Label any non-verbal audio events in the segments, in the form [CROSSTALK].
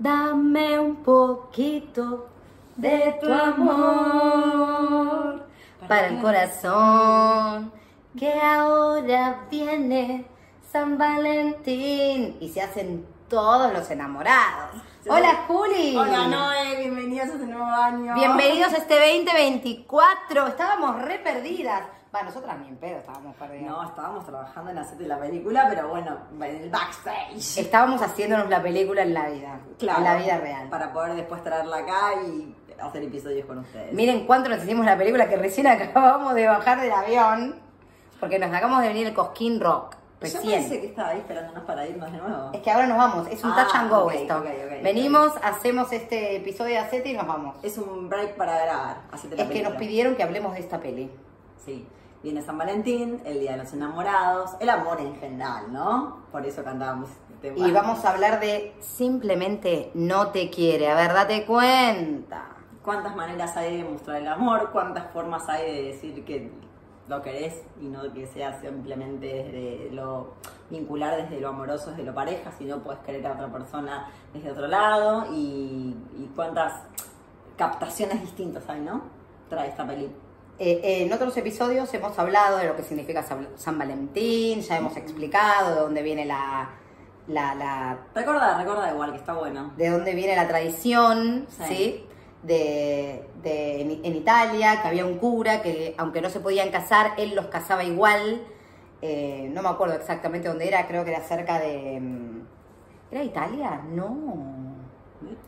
Dame un poquito de tu amor para el corazón que ahora viene San Valentín y se hacen todos los enamorados. Hola Juli. Hola Noé, bienvenidos a este nuevo año. Bienvenidos a este 2024. Estábamos re perdidas. Va, nosotras ni en pedo estábamos perdidas. No, estábamos trabajando en de la película, pero bueno, en el backstage. Estábamos haciéndonos la película en la vida. En la vida real. Para poder después traerla acá y hacer episodios con ustedes. Miren cuánto nos hicimos la película que recién [LAUGHS] acabamos de bajar del avión. Porque nos acabamos de venir el Cosquín Rock. Recién. Yo pensé que estaba ahí esperándonos para irnos de nuevo. Es que ahora nos vamos, es un Ah, touch and go ok, esto. ok, ok, Venimos, hacemos este episodio de Acete y nos vamos. Es un break para grabar. Hacete la Es que nos película. pidieron que hablemos de esta peli. Sí. Viene San Valentín, el Día de los Enamorados, el amor en general, ¿no? Por eso cantábamos este Y vamos a hablar de simplemente no te quiere. A ver, date cuenta. ¿Cuántas maneras hay de mostrar el amor? ¿Cuántas formas hay de decir que lo querés y no que sea simplemente desde lo vincular desde lo amoroso, desde lo pareja, sino puedes querer a otra persona desde otro lado? Y, y cuántas captaciones distintas hay, ¿no? Trae esta peli. Eh, eh, en otros episodios hemos hablado de lo que significa San Valentín, ya hemos explicado de dónde viene la, la, la Recuerda, recuerda igual que está bueno. de dónde viene la tradición, ¿sí? Sí. De, de- en, en Italia, que había un cura que, aunque no se podían casar, él los casaba igual. Eh, no me acuerdo exactamente dónde era, creo que era cerca de. mm, ¿Era Italia? No.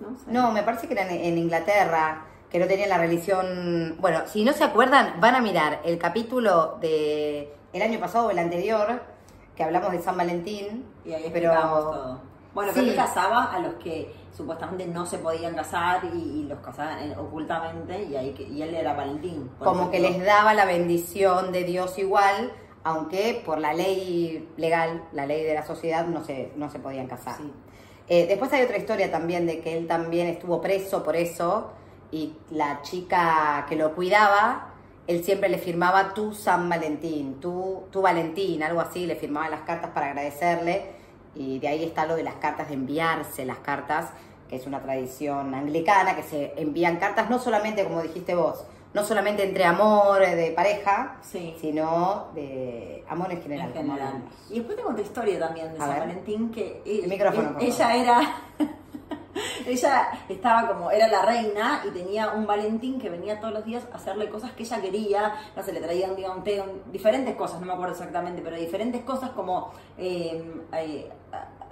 No sé. No, me parece que era en, en Inglaterra, que no tenían la religión. Bueno, si no se acuerdan, van a mirar el capítulo de el año pasado o el anterior, que hablamos de San Valentín. Y ahí pero todo. Bueno, Sí. él casaba a los que supuestamente no se podían casar y, y los casaban eh, ocultamente y ahí y él era Valentín. Como que les daba la bendición de Dios igual, aunque por la ley legal, la ley de la sociedad, no se, no se podían casar. Sí. Eh, después hay otra historia también de que él también estuvo preso por eso y la chica que lo cuidaba, él siempre le firmaba tu San Valentín, tu, tu Valentín, algo así, le firmaba las cartas para agradecerle y de ahí está lo de las cartas, de enviarse las cartas, que es una tradición anglicana, que se envían cartas no solamente, como dijiste vos, no solamente entre amor eh, de pareja, Sí. sino de amor en general. en. Y después te conté historia también de A San ver. Valentín que El micrófono, ella era [LAUGHS] [LAUGHS] ella estaba como era la reina y tenía un Valentín que venía todos los días a hacerle cosas que ella quería, no sé, le traía un día un té, diferentes cosas, no me acuerdo exactamente, pero diferentes cosas como eh, eh,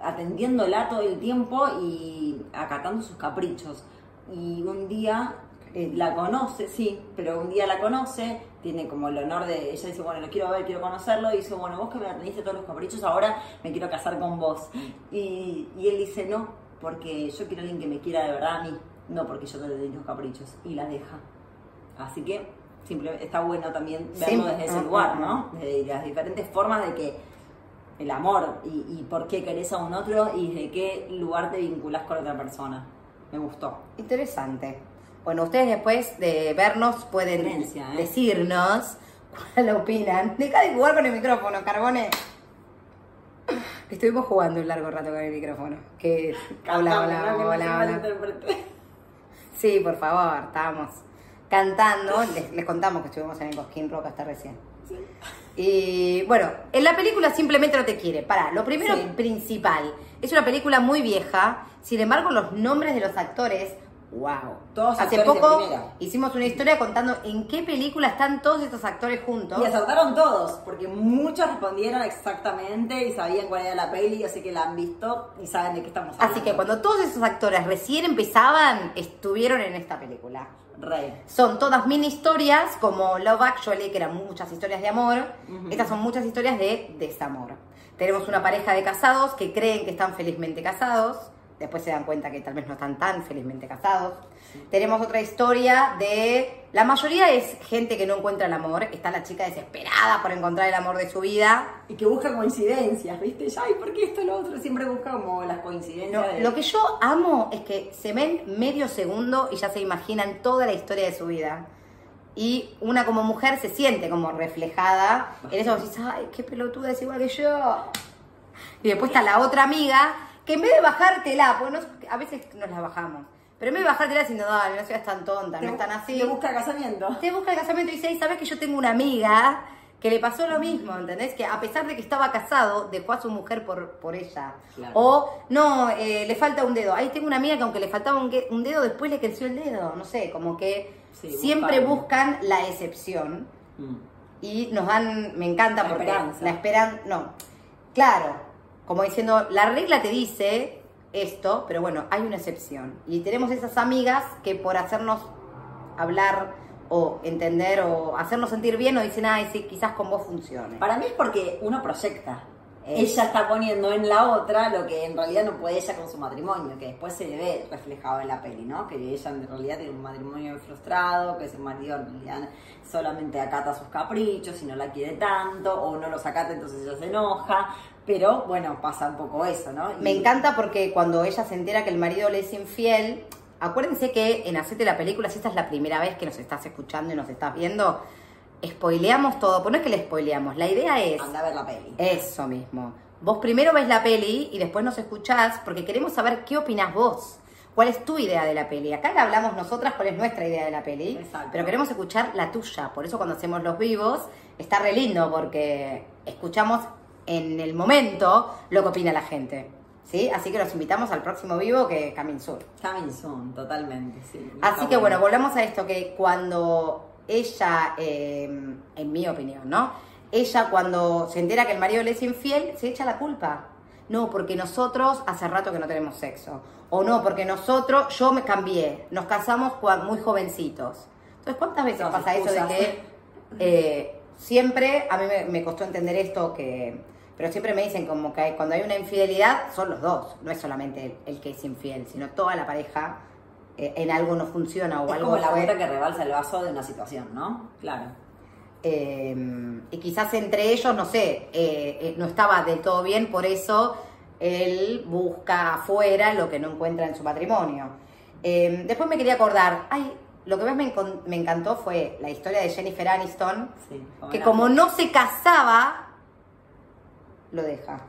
atendiéndola todo el tiempo y acatando sus caprichos. Y un día eh, la conoce, sí, pero un día la conoce, tiene como el honor de, ella dice, bueno, lo quiero ver, quiero conocerlo, y dice, bueno, vos que me atendiste todos los caprichos, ahora me quiero casar con vos. Y, y él dice, no, porque yo quiero a alguien que me quiera de verdad a mí, no porque yo te doy los caprichos, y la deja. Así que simplemente está bueno también verlo Sí. desde ese Ah, lugar, ah, ¿no? De las diferentes formas de que el amor y, y por qué querés a un otro y de qué lugar te vinculás con otra persona. Me gustó. Interesante. Bueno, ustedes después de vernos pueden ¿eh? decirnos [LAUGHS] cuál opinan. Deja de jugar con el micrófono, Carbone. Estuvimos jugando un largo rato con el micrófono. Que se hola. malinterprete. Sí, por favor, estábamos cantando. Les, les contamos que estuvimos en el Cosquín Rock hasta recién. Y bueno, en la película simplemente no te quiere. Para, lo primero Sí. principal, es una película muy vieja, sin embargo los nombres de los actores, wow. Todos Hace poco hicimos una historia contando en qué película están todos estos actores juntos. Y acertaron todos, porque muchos respondieron exactamente y sabían cuál era la peli, así que la han visto y saben de qué estamos hablando. Así que cuando todos esos actores recién empezaban, estuvieron en esta película. Rey. Son todas mini historias, como Love Actually, que eran muchas historias de amor. Estas son muchas historias de desamor. Tenemos una pareja de casados que creen que están felizmente casados. Después se dan cuenta que tal vez no están tan felizmente casados. Tenemos otra historia de... La mayoría es gente que no encuentra el amor. Está la chica desesperada por encontrar el amor de su vida. Y que busca coincidencias, ¿viste? Ay, ¿por qué esto y lo otro? Siempre busca como las coincidencias. No, de- lo que yo amo es que se ven medio segundo y ya se imaginan toda la historia de su vida. Y una como mujer se siente como reflejada en eso. Decís, ay, qué pelotuda es igual que yo. Y después está la otra amiga que en vez de bajártela, porque nos- a veces nos la bajamos, pero en vez de bajártela diciendo, dale, no seas tan tonta, no es tan así, Te busca casamiento. te busca el casamiento y dice, "Ay, ¿sabes que yo tengo una amiga que le pasó lo mismo, ¿entendés? Que a pesar de que estaba casado, dejó a su mujer por, por ella. Claro. O, no, eh, le falta un dedo. Ahí tengo una amiga que aunque le faltaba un, dedo, después le creció el dedo. No sé, como que Sí, siempre buscan. buscan la excepción Mm. y nos dan, me encanta La porque esperanza. la esperan, no, claro, como diciendo, la regla te dice esto, pero bueno, hay una excepción. Y tenemos esas amigas que por hacernos hablar o entender o hacernos sentir bien nos dicen, ay, sí, quizás con vos funcione. Para mí es porque uno proyecta. Ella está poniendo en la otra lo que en realidad no puede ella con su matrimonio, que después se ve reflejado en la peli, ¿no? Que ella en realidad tiene un matrimonio frustrado, que su marido en realidad solamente acata sus caprichos y no la quiere tanto, o no los acata entonces ella se enoja, pero bueno, pasa un poco eso, ¿no? Y- Me encanta porque cuando ella se entera que el marido le es infiel, acuérdense que en Hacete la película, si esta es la primera vez que nos estás escuchando y nos estás viendo, spoileamos todo, pues no es que le spoileamos, la idea es... Anda a ver la peli. Eso mismo. Vos primero ves la peli y después nos escuchás porque queremos saber qué opinás vos. ¿Cuál es tu idea de la peli? Acá le hablamos nosotras cuál es nuestra idea de la peli, Exacto. pero queremos escuchar la tuya. Por eso cuando hacemos los vivos está re lindo porque escuchamos en el momento lo que opina la gente. ¿Sí? Así que los invitamos al próximo vivo que es Coming Soon. Coming soon, totalmente, sí. Así que bueno, volvemos a esto, que cuando ella, eh, en mi opinión, ¿no? Ella cuando se entera que el marido le es infiel, se echa la culpa. No, porque nosotros hace rato que no tenemos sexo. O no, porque nosotros, yo me cambié, nos casamos muy jovencitos. Entonces, ¿cuántas veces pasa eso de que eh, siempre, a mí me, me costó entender esto, que pero siempre me dicen como que cuando hay una infidelidad son los dos, no es solamente el, el que es infiel, sino toda la pareja en algo no funciona o Es algo como la gota que rebalsa el vaso de una situación, ¿no? Claro. eh, y quizás entre ellos, no sé, eh, eh, no estaba del todo bien, por eso él busca afuera lo que no encuentra en su matrimonio. Eh, después me quería acordar, ay, lo que más me, me encantó fue la historia de Jennifer Aniston, Sí, que como no se casaba, lo deja.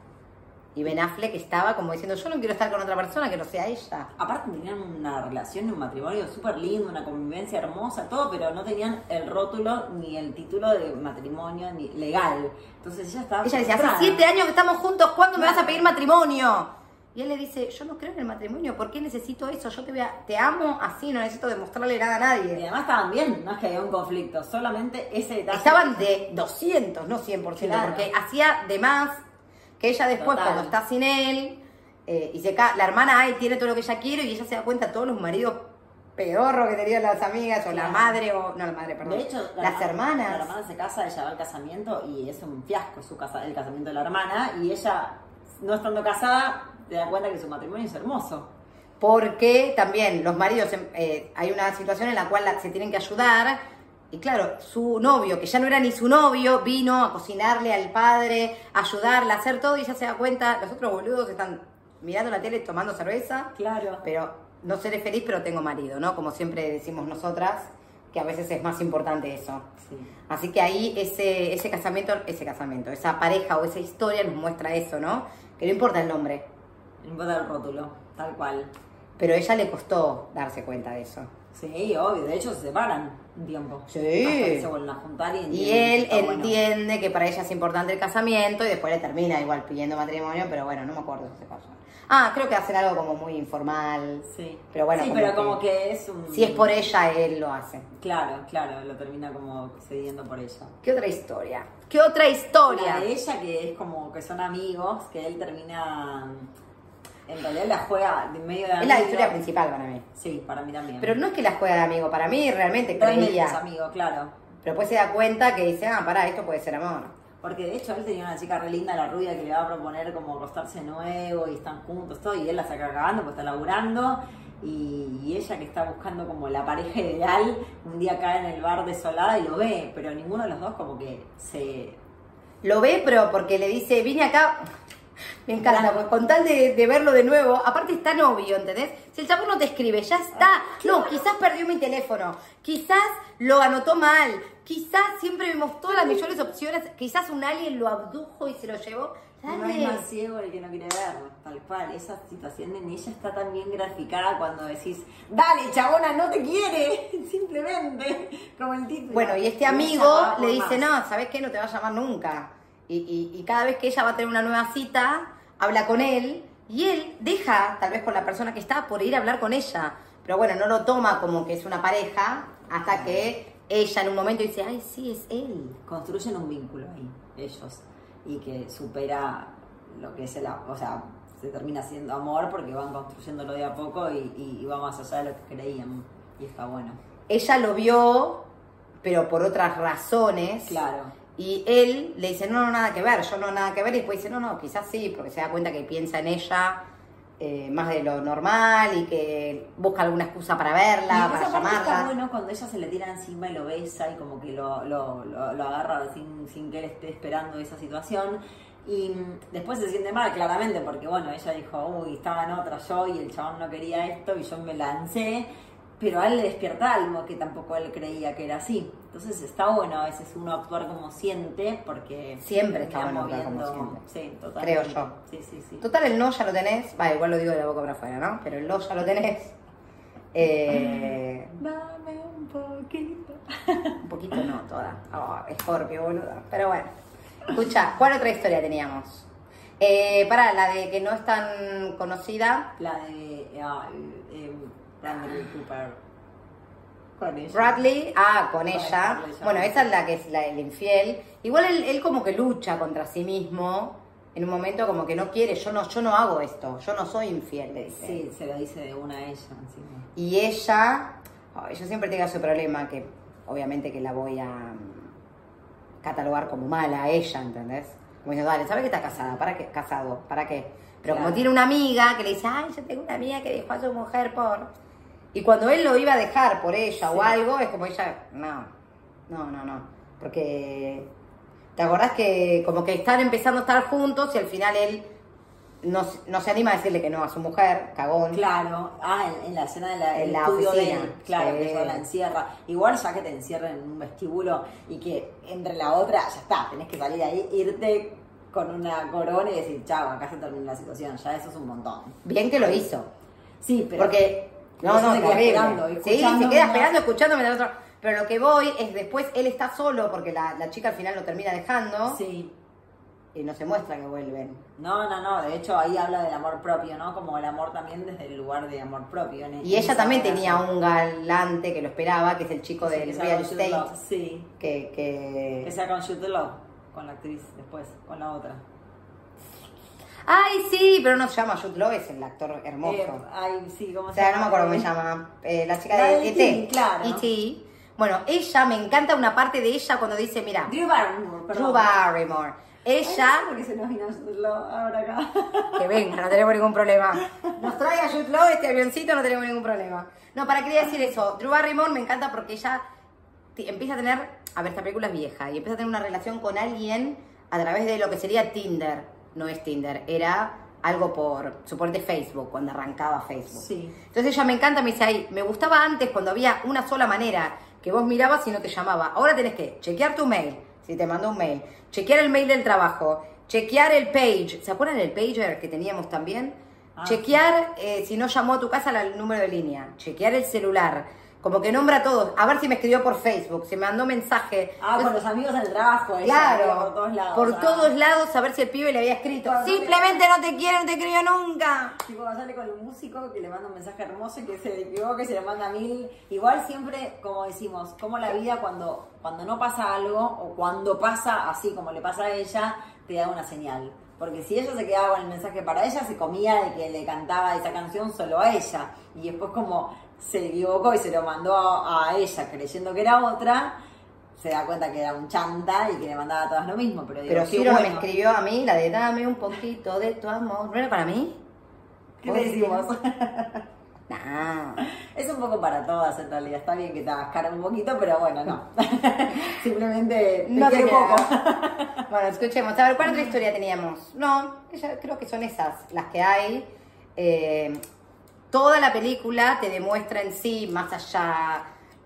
Y Ben Affleck estaba como diciendo, yo no quiero estar con otra persona que no sea ella. Aparte tenían una relación y un matrimonio súper lindo, una convivencia hermosa, todo, pero no tenían el rótulo ni el título de matrimonio ni legal. Entonces ella estaba... Ella dice, hace siete años que estamos juntos, ¿cuándo me vas a pedir matrimonio? Y él le dice, yo no creo en el matrimonio, ¿por qué necesito eso? Yo te, voy a- te amo así, no necesito demostrarle nada a Y nadie. además estaban bien, no es que había un conflicto, solamente ese detalle. Estaban de 200, no 100%, Claro. porque hacía de más que ella después, Total. cuando está sin él, eh, y se ca- la hermana ay, tiene todo lo que ella quiere y ella se da cuenta de todos los maridos pedorros que tenían las amigas, o la madre, o no la madre, perdón, De hecho, la las hermana- hermanas. La hermana se casa, ella va al casamiento y es un fiasco su casa, el casamiento de la hermana. Y ella, no estando casada, te da cuenta que su matrimonio es hermoso. Porque también los maridos, em, eh, hay una situación en la cual se tienen que ayudar. Y claro, su novio, que ya no era ni su novio, vino a cocinarle al padre, a ayudarle a hacer todo y ya se da cuenta, los otros boludos están mirando la tele, tomando cerveza, Claro. pero no seré feliz, pero tengo marido, ¿no? Como siempre decimos nosotras, que a veces es más importante eso. Sí. Así que ahí ese, ese casamiento, ese casamiento, esa pareja o esa historia nos muestra eso, ¿no? Que no importa el nombre, No importa el rótulo, tal cual. pero a ella le costó darse cuenta de eso. Sí, obvio. De hecho, se separan un tiempo. Sí. Hasta que se vuelven a juntar y Y entienden que él bueno. entiende que para ella es importante el casamiento y después le termina igual pidiendo matrimonio, pero bueno, no me acuerdo si se pasó. Ah, creo que hacen algo como muy informal. Sí. Pero bueno, Sí, como pero que- como que es un. Si es por ella, él lo hace. Claro, claro, lo termina como cediendo por ella. ¿Qué otra historia? ¿Qué otra historia? La de ella que es como que son amigos, que él termina. En realidad la juega de medio de Es la amigo. historia principal para mí. Sí, para mí también. Pero no es que la juega de amigo, para mí realmente Realmente es creía. amigo, claro. Pero después se da cuenta que dice, ah, pará, esto puede ser amor. Porque de hecho él tenía una chica re linda, la rubia, que le va a proponer como acostarse nuevo y están juntos, todo, y él la saca cagando, pues está laburando. Y, y ella que está buscando como la pareja ideal, un día cae en el bar desolada y lo ve, pero ninguno de los dos como que se... Lo ve, pero porque le dice, vine acá. Me encanta, porque con tal de, de verlo de nuevo, aparte está novio, ¿entendés? Si el chabón no te escribe, ya está. No, quizás perdió mi teléfono, quizás lo anotó mal, quizás siempre vemos todas las mejores opciones, quizás un alien lo abdujo y se lo llevó. No Dale. es más ciego el que no quiere verlo, tal cual. Esa situación en ella está tan bien graficada cuando decís, dale, chabona, no te quiere, [LAUGHS] simplemente, como el título. Bueno, y este amigo le dice, más. no, ¿sabes qué? No te va a llamar nunca. Y, y- y cada vez que ella va a tener una nueva cita, habla con él y él deja, tal vez con la persona que está, por ir a hablar con ella. Pero bueno, no lo toma como que es una pareja hasta que ella en un momento dice, ay, sí, es él. Construyen un vínculo ahí, ellos, y que supera lo que es el, o sea, se termina siendo amor porque van construyéndolo de a poco y, y- y va más allá de lo que creían. Y está bueno. Ella lo vio, pero por otras razones. Claro. Y él le dice, no, no, nada que ver, yo no, nada que ver. Y después dice, no, no, quizás sí, porque se da cuenta que piensa en ella eh, más de lo normal y que busca alguna excusa para verla, Y para parte está llamarla. bueno cuando ella se le tira encima y lo besa y como que lo, lo, lo- lo agarra sin, sin que él esté esperando esa situación. Y mm, después se siente mal, claramente, porque bueno, ella dijo, uy, estaba en otra yo y el chabón no quería esto y yo me lancé. Pero a él le despierta algo que tampoco él creía que era así. Entonces está bueno a veces uno actuar como siente porque... Siempre está bueno actuar como moviendo- Sí, totalmente. Creo yo. Sí, sí, sí. Total, el no ya lo tenés. Va, igual lo digo de la boca para afuera, ¿no? Pero el no ya lo tenés. Eh, Dame un poquito. un poquito no, toda. Oh, Scorpio, boludo. Pero bueno. Escucha, ¿cuál otra historia teníamos? Eh, para la de que no es tan conocida. La de ah, eh, Bradley Cooper. Con ella. Bradley, ah, con ella. Bueno, esa es la que es la, el infiel. Igual él, él como que lucha contra sí mismo. En un momento como que no quiere, yo no, yo no hago esto, yo no soy infiel, le dice. Sí, se lo dice de una a ella. Y ella, ay, yo siempre tengo ese problema que obviamente que la voy a mm, catalogar como mala a ella, ¿entendés? Como diciendo, dale, ¿sabes que está casada? ¿Para qué? Casado, ¿para qué? Pero como tiene una amiga que le dice, ay, yo tengo una amiga que dejó a su mujer por... Y cuando él lo iba a dejar por ella o Sí. algo, es como ella, no, no, no, no. Porque, ¿te acordás que como que están empezando a estar juntos y al final él no, se- no se anima a decirle que no a su mujer, cagón. Claro, ah, en, en la escena del En la estudio oficina, de él, claro, que ella la encierra. Igual ya que te encierren en un vestíbulo y que entre la otra, ya está, tenés que salir ahí, irte con una corona y decir, chao, acá se termina la situación, ya eso es un montón. Bien que lo hizo. Sí, pero... Porque, no, Eso no, se queda esperando, sí, se queda esperando, escuchándome del otro. Pero lo que voy es después él está solo porque la, la chica al final lo termina dejando Sí. y no se muestra que vuelven. No, no, no, de hecho ahí habla del amor propio, ¿no? Como el amor también desde el lugar de amor propio. en- Y ella también relación. tenía un galante que lo esperaba, que es el chico Sí, del que real estate, Sí, que, que... que sea con Jude Law, con la actriz después, con la otra. Ay, sí, pero no se llama Jude Law, es el actor hermoso. Eh, ay, sí, ¿cómo O se sea, llama? no me acuerdo cómo se llama. Eh, la chica La de E.T. E.T., claro. E.T. Bueno, ella, me encanta una parte de ella cuando dice, mira, Drew Barrymore, perdón. Drew Barrymore. Ella, porque se nos vino Jude Law ahora acá. [LAUGHS] que venga, no tenemos ningún problema. Nos trae a Jude Law este avioncito, no tenemos ningún problema. No, para quería decir eso. Drew Barrymore me encanta porque ella empieza a tener, a ver, esta película es vieja, y empieza a tener una relación con alguien a través de lo que sería Tinder. No es Tinder, era algo por, suponete Facebook, cuando arrancaba Facebook. Sí. Entonces ella me encanta, me dice ahí, me gustaba antes cuando había una sola manera, que vos mirabas y no te llamaba. Ahora tenés que chequear tu mail, si te mandó un mail, chequear el mail del trabajo, chequear el page, ¿se acuerdan del pager que teníamos también? Ah, chequear eh, si no llamó a tu casa el número de línea, chequear el celular, como que nombra a todos, a ver si me escribió por Facebook, si me mandó mensaje. Ah, con los amigos del trabajo, ella Claro, por todos lados. por ah. todos lados, a ver si el pibe le había escrito. Cuando le- Simplemente no te quiero, no te escribió nunca. Tipo, cuando sale con un músico que le manda un mensaje hermoso y que se le equivoca y se le manda mil. Igual siempre, como decimos, como la vida cuando, cuando no pasa algo o cuando pasa así como le pasa a ella, te da una señal. Porque si ella se quedaba con el mensaje para ella, se comía de que le cantaba esa canción solo a ella. Y después como se equivocó y se lo mandó a, a ella creyendo que era otra, se da cuenta que era un chanta y que le mandaba a todas lo mismo. Pero, digo, Pero Ciro me bueno. escribió a mí la de dame un poquito de tu amor. ¿No era para mí? ¿Qué ¿Vos le decimos? [LAUGHS] Nah. Es un poco para todas en realidad. Está bien que te hagas un poquito, pero bueno, no. [LAUGHS] Simplemente te No te poco. [LAUGHS] bueno, escuchemos. A ver, ¿cuál otra historia teníamos? No, creo que son esas las que hay. Eh, toda la película te demuestra en sí, más allá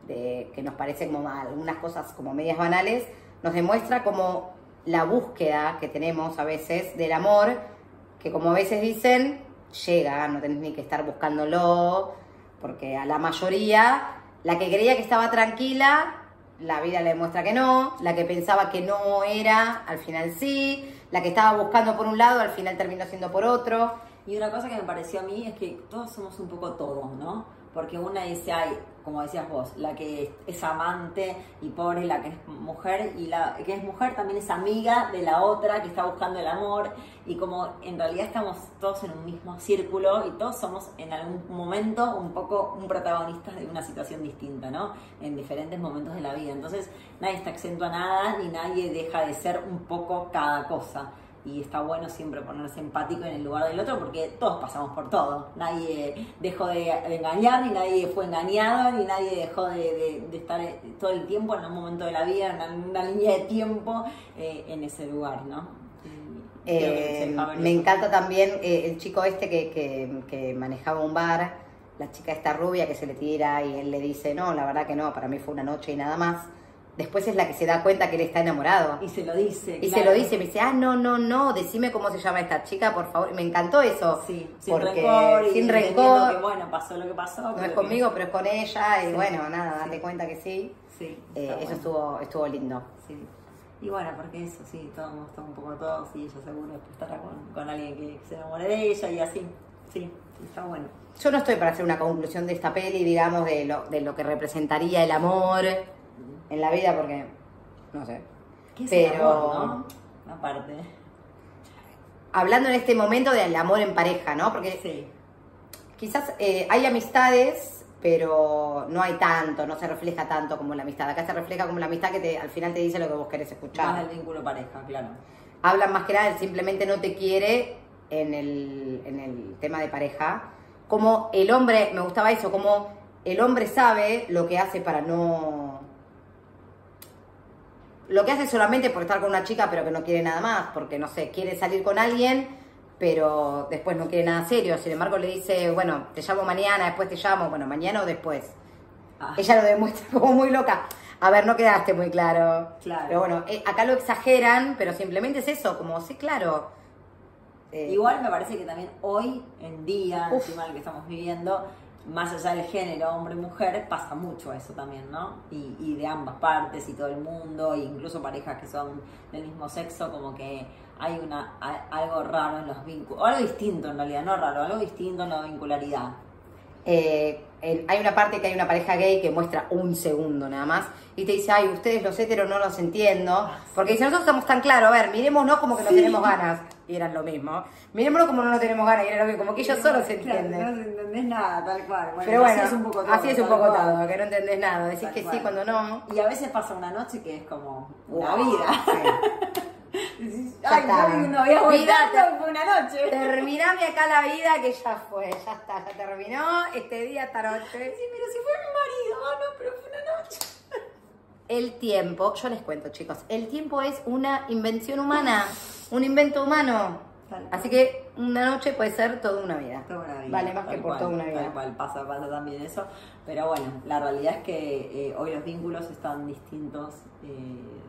de que nos parecen como algunas cosas como medias banales, nos demuestra como la búsqueda que tenemos a veces del amor, que como a veces dicen, llega, no tenés ni que estar buscándolo, porque a la mayoría, la que creía que estaba tranquila, la vida le demuestra que no, la que pensaba que no era, al final sí, la que estaba buscando por un lado, al final terminó siendo por otro. Y una cosa que me pareció a mí es que todos somos un poco todos, ¿no? Porque una dice, ay, como decías vos, la que es amante y pobre, la que es mujer, y la que es mujer también es amiga de la otra que está buscando el amor, y como en realidad estamos todos en un mismo círculo y todos somos en algún momento un poco un protagonista de una situación distinta, ¿no? En diferentes momentos de la vida. Entonces nadie está exento a nada ni nadie deja de ser un poco cada cosa y está bueno siempre ponerse empático en el lugar del otro porque todos pasamos por todo. Nadie dejó de, engañar, ni nadie fue engañado, ni nadie dejó de, estar todo el tiempo en un momento de la vida, en una, línea de tiempo eh, en ese lugar, ¿no? Eh, me encanta también eh, el chico este que, que, que manejaba un bar, la chica esta rubia que se le tira y él le dice, no, la verdad que no, para mí fue una noche y nada más después es la que se da cuenta que él está enamorado. Y se lo dice. Y se lo dice, me dice, ah, no, no, no, decime cómo se llama esta chica, por favor. Me encantó eso. Sí, sin rencor. sin rencor. Que, bueno, pasó lo que pasó. No es conmigo, pero es con ella. Y bueno, nada, date cuenta que sí. Sí. Eh, eso estuvo, estuvo lindo. Sí. Y bueno, porque eso sí, todos un poco todos y ella seguro estará con, con alguien que se enamore de ella y así. Sí, está bueno. Yo no estoy para hacer una conclusión de esta peli, digamos, de lo, de lo que representaría el amor en la vida porque, no sé. ¿Qué pero, Aparte. Hablando en este momento del amor en pareja, ¿no? Porque sí. quizás eh, hay amistades, pero no hay tanto, no se refleja tanto como la amistad. Acá se refleja como la amistad que te, al final te dice lo que vos querés escuchar. Más del vínculo pareja, claro. Hablan más que nada, él simplemente no te quiere en el, en el tema de pareja. Como el hombre, me gustaba eso, como el hombre sabe lo que hace para no lo que hace solamente por estar con una chica pero que no quiere nada más, porque no sé, quiere salir con alguien pero después no quiere nada serio, sin embargo le dice, bueno, te llamo mañana, después te llamo, bueno, mañana o después. Ah. Ella lo demuestra [LAUGHS] como muy loca. A ver, no quedaste muy claro. Claro. Pero bueno, eh, acá lo exageran, pero simplemente es eso, como, sí, claro. Eh, Igual me parece que también hoy en día, encima lo que estamos viviendo, más allá del género, hombre-mujer, pasa mucho eso también, ¿no? Y, de ambas partes y todo el mundo, e incluso parejas que son del mismo sexo, como que hay una algo raro en los vínculos, o algo distinto en realidad, no raro, algo distinto en la vincularidad. Eh, hay una parte que hay una pareja gay que muestra un segundo nada más y te dice, ay, ustedes los heteros no los entiendo, porque si nosotros estamos tan claros, a ver, mirémonos como que no tenemos ganas, y eran lo mismo, mirémonos como no nos tenemos ganas, y era lo mismo, como que ellos solo se entienden. no entendés nada, tal cual. Pero bueno, así es un poco todo, así es un poco todo que no entendés nada, decís que sí cuando no. Y a veces pasa una noche que es como una vida. ya [LAUGHS] Ay, está. no había fue una noche. Terminame acá la vida que ya fue, ya está, ya terminó este día, esta noche. Sí, pero si fue mi marido, ah, no, pero fue una noche. El tiempo, yo les cuento chicos, el tiempo es una invención humana, un invento humano. Así que una noche puede ser toda una vida. Toda una vida vale más que por toda una vida. Tal cual, pasa, pasa también eso. Pero bueno, la realidad es que eh, hoy los vínculos están distintos. Eh,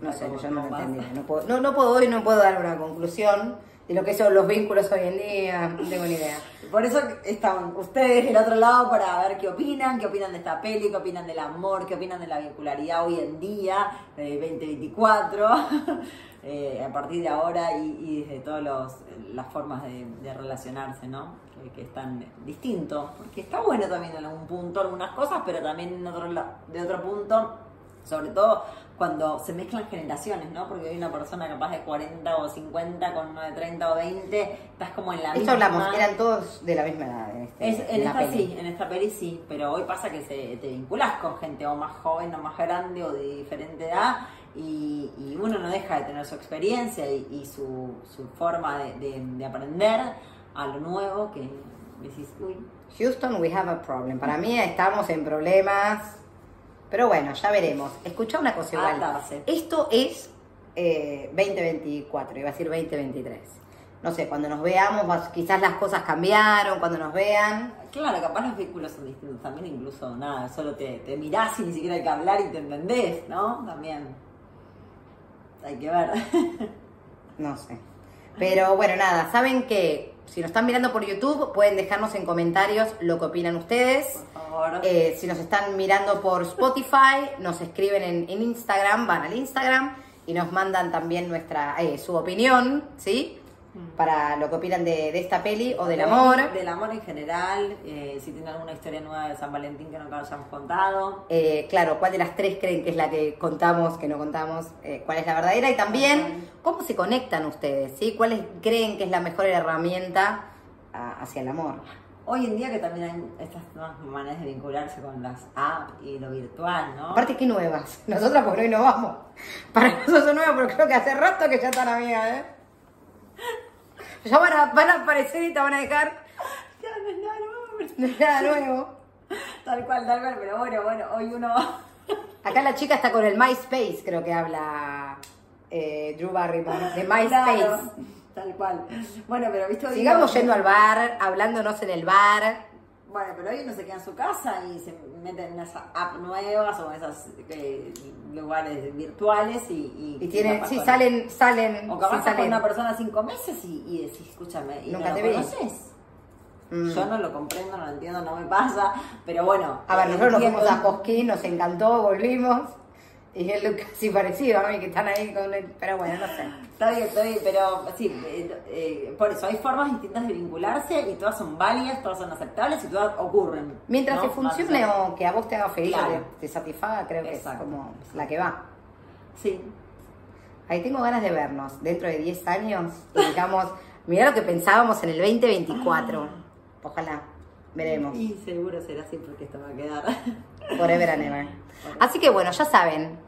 no sé, yo no lo entendí. No puedo, no, no puedo hoy, no puedo dar una conclusión de lo que son los vínculos hoy en día, no tengo ni idea. Por eso están ustedes del otro lado para ver qué opinan, qué opinan de esta peli, qué opinan del amor, qué opinan de la vincularidad hoy en día, de 2024, [LAUGHS] eh, a partir de ahora y, desde todas las formas de, relacionarse, ¿no? Que, que, están distintos, porque está bueno también en algún punto algunas cosas, pero también otro, de otro punto, sobre todo cuando se mezclan generaciones, ¿no? Porque hay una persona capaz de 40 o 50 con uno de 30 o 20, estás como en la Esto misma... hablamos, eran todos de la misma edad. En, este, en, esta sí, en esta peli sí, pero hoy pasa que se, te vinculas con gente o más joven o más grande o de diferente edad y, uno no deja de tener su experiencia y, su, su, forma de, de, aprender a lo nuevo que decís, uy. Houston, we have a problem. Para mí estamos en problemas pero bueno, ya veremos. Escucha una cosa igual. Esto es 2024, eh, iba a decir 2023. No sé, cuando nos veamos, quizás las cosas cambiaron, cuando nos vean. Claro, capaz los vínculos son distintos también, incluso nada, solo te, te mirás y ni siquiera hay que hablar y te entendés, ¿no? También. Hay que ver. [LAUGHS] No sé. Pero bueno, nada, saben que si nos están mirando por YouTube, pueden dejarnos en comentarios lo que opinan ustedes. Por favor. Eh, si nos están mirando por Spotify, nos escriben en, en Instagram, van al Instagram y nos mandan también nuestra eh, su opinión, ¿sí? Para lo que opinan de, de esta peli o del amor. Del amor en general. eh, si tienen alguna historia nueva de San Valentín que no hayamos contado. Eh, claro, ¿cuál de las tres creen que es la que contamos, que no contamos? Eh, ¿Cuál es la verdadera? Y también, ¿cómo se conectan ustedes? ¿sí? ¿Cuáles creen que es la mejor herramienta a- hacia el amor? Hoy en día que también hay estas nuevas maneras de vincularse con las apps y lo virtual, ¿no? Aparte, ¿qué nuevas? Nosotras porque hoy no vamos. Para nosotros son nuevas, pero creo que hace rato que ya están amigas, ¿eh? Ya van a, van a aparecer y te van a dejar Ya no es nada nuevo. nada nuevo. Tal cual, tal cual, pero bueno, bueno, hoy uno Acá la chica está con el MySpace, creo que habla eh, Drew Barrymore, de [LAUGHS] MySpace. Claro, tal cual. Bueno, pero viste hoy Sigamos yendo al bar, hablándonos en el bar. Bueno, pero hoy uno se queda en su casa y se mete en esas apps nuevas o en esos eh, lugares virtuales y... Y tienen, sí, con- salen, salen, O capaz sí, estás con salen. una persona cinco meses y, y decís, escúchame, ¿y Nunca no te lo conoces? Mm. Yo no lo comprendo, no lo entiendo, no me pasa, pero bueno. A ver, nosotros nos entiendo- fuimos a Cosquín, nos encantó, volvimos. [LAUGHS] Y es casi parecido a mí, que están ahí con el... Pero bueno, no sé. Está bien, está bien, pero sí, eh, eh, por eso hay formas distintas de vincularse y todas son válidas, todas son aceptables y todas ocurren. Mientras ¿no? que funcione Más o que a vos te haga feliz Claro. o te satisfaga, creo que Exacto. es como la que va. Sí. Ahí tengo ganas de vernos dentro de 10 años y [LAUGHS] digamos, mirá lo que pensábamos en el 2024. Ojalá, veremos. Y seguro será así porque esto va a quedar. [LAUGHS] Forever and ever. Así que bueno, ya saben,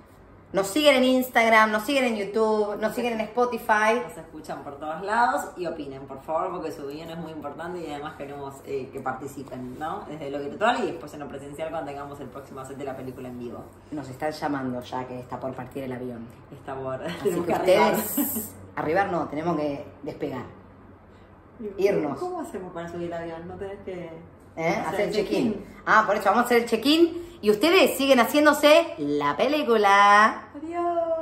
nos siguen en Instagram, nos siguen en YouTube, nos siguen en Spotify. Nos escuchan por todos lados y opinen, por favor, porque su opinión es muy importante y además queremos eh, que participen, ¿no? Desde lo virtual y después en lo presencial cuando tengamos el próximo set de la película en vivo. Nos están llamando ya que está por partir el avión. Está por... Así que arribar. ustedes, arribar no, tenemos que despegar. irnos. ¿Cómo hacemos para subir el avión? ¿No tenés que ¿eh? Hacer el check-in. Ah, por eso vamos a hacer el check-in y ustedes siguen haciéndose la película. Adiós.